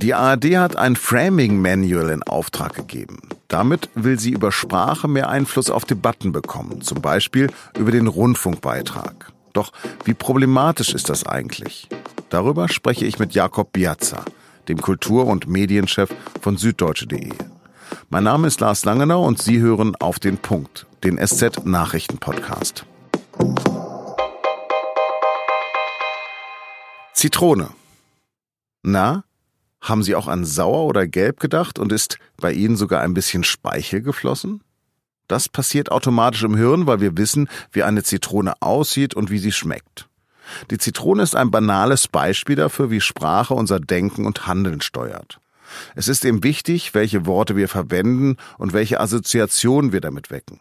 Die ARD hat ein Framing Manual in Auftrag gegeben. Damit will sie über Sprache mehr Einfluss auf Debatten bekommen, zum Beispiel über den Rundfunkbeitrag. Doch wie problematisch ist das eigentlich? Darüber spreche ich mit Jakob Biazza, dem Kultur- und Medienchef von süddeutsche.de. Mein Name ist Lars Langenau und Sie hören auf den Punkt, den SZ Nachrichten Podcast. Zitrone. Na, haben Sie auch an sauer oder gelb gedacht und ist bei Ihnen sogar ein bisschen Speichel geflossen? Das passiert automatisch im Hirn, weil wir wissen, wie eine Zitrone aussieht und wie sie schmeckt. Die Zitrone ist ein banales Beispiel dafür, wie Sprache unser Denken und Handeln steuert. Es ist eben wichtig, welche Worte wir verwenden und welche Assoziationen wir damit wecken.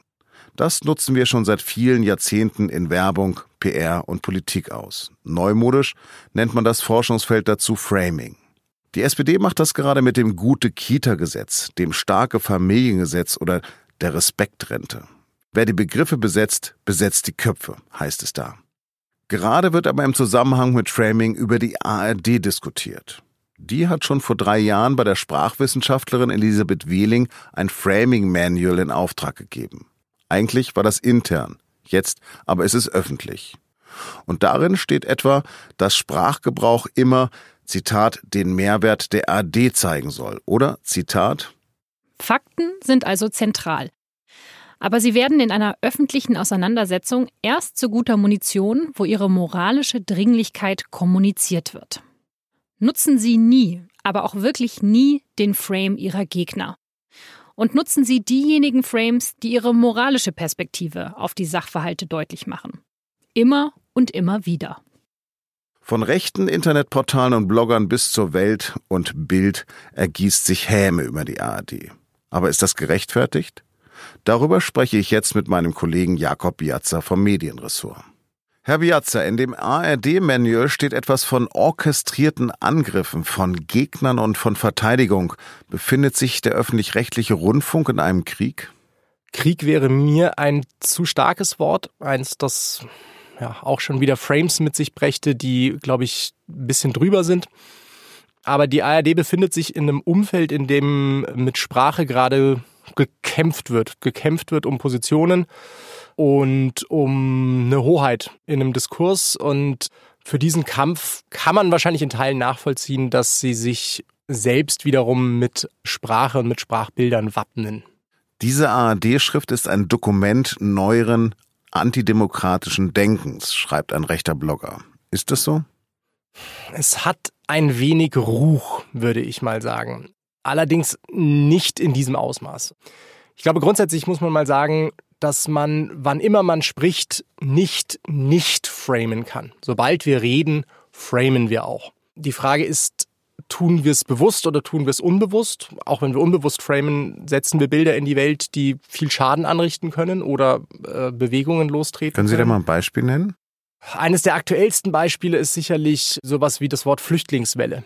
Das nutzen wir schon seit vielen Jahrzehnten in Werbung, PR und Politik aus. Neumodisch nennt man das Forschungsfeld dazu Framing. Die SPD macht das gerade mit dem Gute-Kita-Gesetz, dem Starke-Familiengesetz oder der Respektrente. Wer die Begriffe besetzt, besetzt die Köpfe, heißt es da. Gerade wird aber im Zusammenhang mit Framing über die ARD diskutiert. Die hat schon vor drei Jahren bei der Sprachwissenschaftlerin Elisabeth Wehling ein Framing Manual in Auftrag gegeben. Eigentlich war das intern, jetzt aber ist es öffentlich. Und darin steht etwa, dass Sprachgebrauch immer Zitat, den Mehrwert der AD zeigen soll. Oder, Zitat, Fakten sind also zentral. Aber sie werden in einer öffentlichen Auseinandersetzung erst zu guter Munition, wo ihre moralische Dringlichkeit kommuniziert wird. Nutzen Sie nie, aber auch wirklich nie den Frame Ihrer Gegner. Und nutzen Sie diejenigen Frames, die Ihre moralische Perspektive auf die Sachverhalte deutlich machen. Immer und immer wieder. Von rechten Internetportalen und Bloggern bis zur Welt und Bild ergießt sich Häme über die ARD. Aber ist das gerechtfertigt? Darüber spreche ich jetzt mit meinem Kollegen Jakob Biazza vom Medienressort. Herr Biazza, in dem ARD-Manual steht etwas von orchestrierten Angriffen, von Gegnern und von Verteidigung. Befindet sich der öffentlich-rechtliche Rundfunk in einem Krieg? Krieg wäre mir ein zu starkes Wort, eins, das ja, auch schon wieder Frames mit sich brächte, die, glaube ich, ein bisschen drüber sind. Aber die ARD befindet sich in einem Umfeld, in dem mit Sprache gerade gekämpft wird. Gekämpft wird um Positionen und um eine Hoheit in einem Diskurs. Und für diesen Kampf kann man wahrscheinlich in Teilen nachvollziehen, dass sie sich selbst wiederum mit Sprache und mit Sprachbildern wappnen. Diese ARD-Schrift ist ein Dokument neueren antidemokratischen Denkens, schreibt ein rechter Blogger. Ist das so? Es hat ein wenig Ruch, würde ich mal sagen. Allerdings nicht in diesem Ausmaß. Ich glaube, grundsätzlich muss man mal sagen, dass man, wann immer man spricht, nicht nicht framen kann. Sobald wir reden, framen wir auch. Die Frage ist, tun wir es bewusst oder tun wir es unbewusst? Auch wenn wir unbewusst framen, setzen wir Bilder in die Welt, die viel Schaden anrichten können oder äh, Bewegungen lostreten. Können Sie da mal ein Beispiel nennen? Eines der aktuellsten Beispiele ist sicherlich sowas wie das Wort Flüchtlingswelle.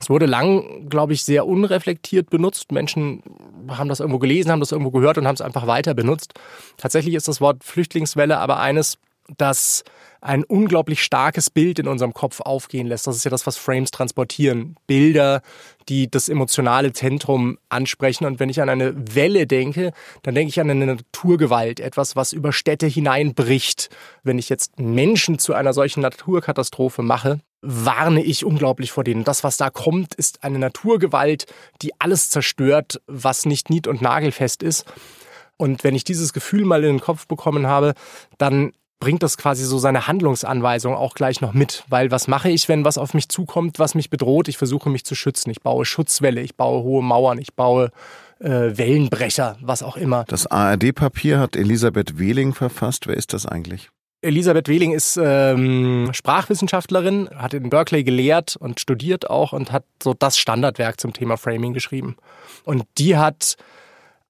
Es wurde lang, glaube ich, sehr unreflektiert benutzt. Menschen haben das irgendwo gelesen, haben das irgendwo gehört und haben es einfach weiter benutzt. Tatsächlich ist das Wort Flüchtlingswelle aber eines, das ein unglaublich starkes Bild in unserem Kopf aufgehen lässt. Das ist ja das, was Frames transportieren. Bilder, die das emotionale Zentrum ansprechen. Und wenn ich an eine Welle denke, dann denke ich an eine Naturgewalt, etwas, was über Städte hineinbricht. Wenn ich jetzt Menschen zu einer solchen Naturkatastrophe mache, warne ich unglaublich vor denen. Das, was da kommt, ist eine Naturgewalt, die alles zerstört, was nicht nied- und nagelfest ist. Und wenn ich dieses Gefühl mal in den Kopf bekommen habe, dann bringt das quasi so seine Handlungsanweisung auch gleich noch mit. Weil was mache ich, wenn was auf mich zukommt, was mich bedroht? Ich versuche mich zu schützen. Ich baue Schutzwelle, ich baue hohe Mauern, ich baue äh, Wellenbrecher, was auch immer. Das ARD-Papier hat Elisabeth Wehling verfasst. Wer ist das eigentlich? Elisabeth Wehling ist ähm, Sprachwissenschaftlerin, hat in Berkeley gelehrt und studiert auch und hat so das Standardwerk zum Thema Framing geschrieben. Und die hat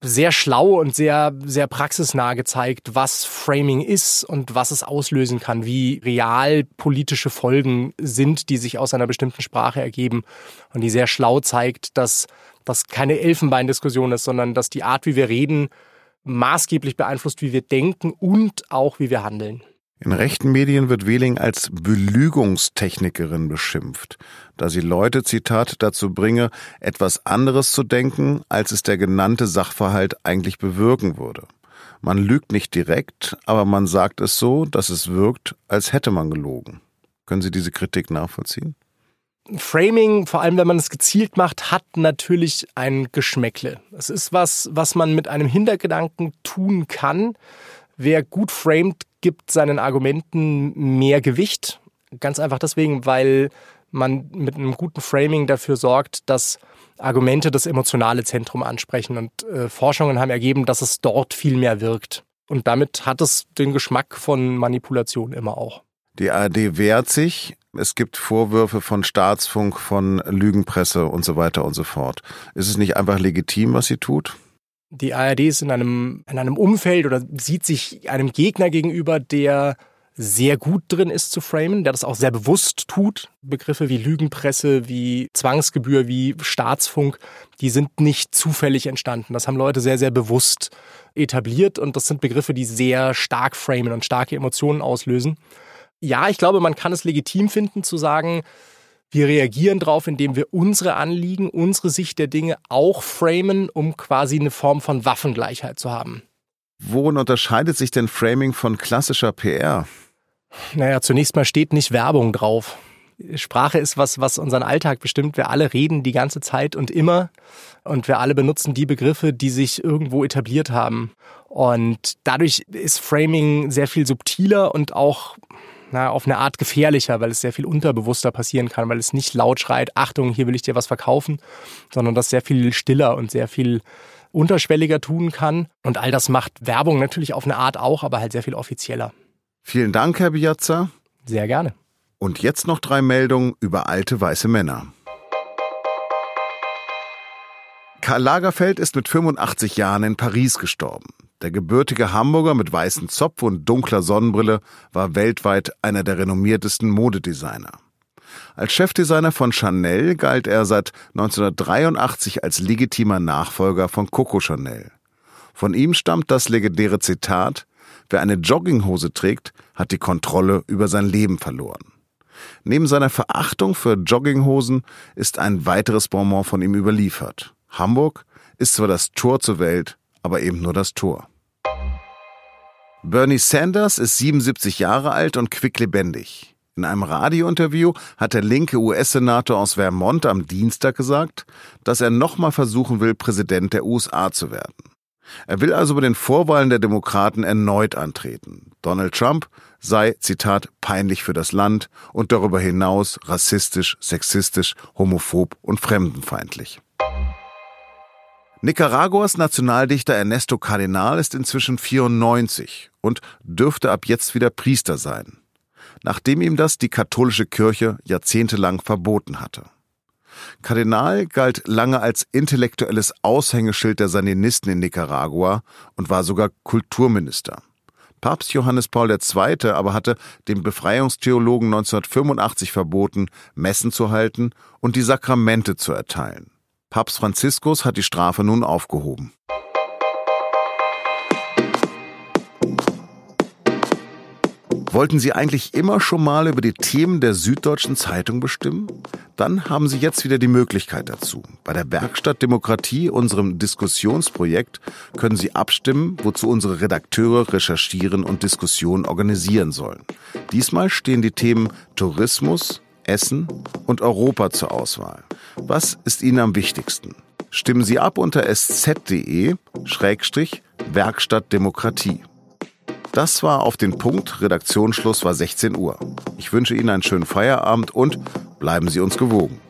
sehr schlau und sehr, sehr praxisnah gezeigt, was Framing ist und was es auslösen kann, wie real politische Folgen sind, die sich aus einer bestimmten Sprache ergeben und die sehr schlau zeigt, dass das keine Elfenbeindiskussion ist, sondern dass die Art, wie wir reden, maßgeblich beeinflusst, wie wir denken und auch wie wir handeln. In rechten Medien wird Wehling als Belügungstechnikerin beschimpft, da sie Leute, Zitat, dazu bringe, etwas anderes zu denken, als es der genannte Sachverhalt eigentlich bewirken würde. Man lügt nicht direkt, aber man sagt es so, dass es wirkt, als hätte man gelogen. Können Sie diese Kritik nachvollziehen? Framing, vor allem wenn man es gezielt macht, hat natürlich ein Geschmäckle. Es ist was, was man mit einem Hintergedanken tun kann. Wer gut framed, gibt seinen Argumenten mehr Gewicht. Ganz einfach deswegen, weil man mit einem guten Framing dafür sorgt, dass Argumente das emotionale Zentrum ansprechen. Und äh, Forschungen haben ergeben, dass es dort viel mehr wirkt. Und damit hat es den Geschmack von Manipulation immer auch. Die ARD wehrt sich. Es gibt Vorwürfe von Staatsfunk, von Lügenpresse und so weiter und so fort. Ist es nicht einfach legitim, was sie tut? Die ARD ist in einem, in einem Umfeld oder sieht sich einem Gegner gegenüber, der sehr gut drin ist zu framen, der das auch sehr bewusst tut. Begriffe wie Lügenpresse, wie Zwangsgebühr, wie Staatsfunk, die sind nicht zufällig entstanden. Das haben Leute sehr, sehr bewusst etabliert und das sind Begriffe, die sehr stark framen und starke Emotionen auslösen. Ja, ich glaube, man kann es legitim finden zu sagen, wir reagieren darauf, indem wir unsere Anliegen, unsere Sicht der Dinge auch framen, um quasi eine Form von Waffengleichheit zu haben. Worin unterscheidet sich denn Framing von klassischer PR? Naja, zunächst mal steht nicht Werbung drauf. Sprache ist was, was unseren Alltag bestimmt. Wir alle reden die ganze Zeit und immer. Und wir alle benutzen die Begriffe, die sich irgendwo etabliert haben. Und dadurch ist Framing sehr viel subtiler und auch na, auf eine Art gefährlicher, weil es sehr viel unterbewusster passieren kann, weil es nicht laut schreit, Achtung, hier will ich dir was verkaufen, sondern das sehr viel stiller und sehr viel unterschwelliger tun kann. Und all das macht Werbung natürlich auf eine Art auch, aber halt sehr viel offizieller. Vielen Dank, Herr Biazza. Sehr gerne. Und jetzt noch drei Meldungen über alte weiße Männer. Karl Lagerfeld ist mit 85 Jahren in Paris gestorben. Der gebürtige Hamburger mit weißem Zopf und dunkler Sonnenbrille war weltweit einer der renommiertesten Modedesigner. Als Chefdesigner von Chanel galt er seit 1983 als legitimer Nachfolger von Coco Chanel. Von ihm stammt das legendäre Zitat, wer eine Jogginghose trägt, hat die Kontrolle über sein Leben verloren. Neben seiner Verachtung für Jogginghosen ist ein weiteres Bonbon von ihm überliefert. Hamburg ist zwar das Tor zur Welt, aber eben nur das Tor. Bernie Sanders ist 77 Jahre alt und quicklebendig. In einem Radiointerview hat der linke US-Senator aus Vermont am Dienstag gesagt, dass er nochmal versuchen will, Präsident der USA zu werden. Er will also bei den Vorwahlen der Demokraten erneut antreten. Donald Trump sei, Zitat, peinlich für das Land und darüber hinaus rassistisch, sexistisch, homophob und fremdenfeindlich. Nicaraguas Nationaldichter Ernesto Cardenal ist inzwischen 94 und dürfte ab jetzt wieder Priester sein, nachdem ihm das die katholische Kirche jahrzehntelang verboten hatte. Kardinal galt lange als intellektuelles Aushängeschild der Sandinisten in Nicaragua und war sogar Kulturminister. Papst Johannes Paul II. aber hatte dem Befreiungstheologen 1985 verboten, Messen zu halten und die Sakramente zu erteilen. Papst Franziskus hat die Strafe nun aufgehoben. Wollten Sie eigentlich immer schon mal über die Themen der Süddeutschen Zeitung bestimmen? Dann haben Sie jetzt wieder die Möglichkeit dazu. Bei der Werkstatt Demokratie, unserem Diskussionsprojekt, können Sie abstimmen, wozu unsere Redakteure recherchieren und Diskussionen organisieren sollen. Diesmal stehen die Themen Tourismus, Essen und Europa zur Auswahl. Was ist Ihnen am wichtigsten? Stimmen Sie ab unter sz.de-werkstatt Demokratie. Das war auf den Punkt. Redaktionsschluss war 16 Uhr. Ich wünsche Ihnen einen schönen Feierabend und bleiben Sie uns gewogen.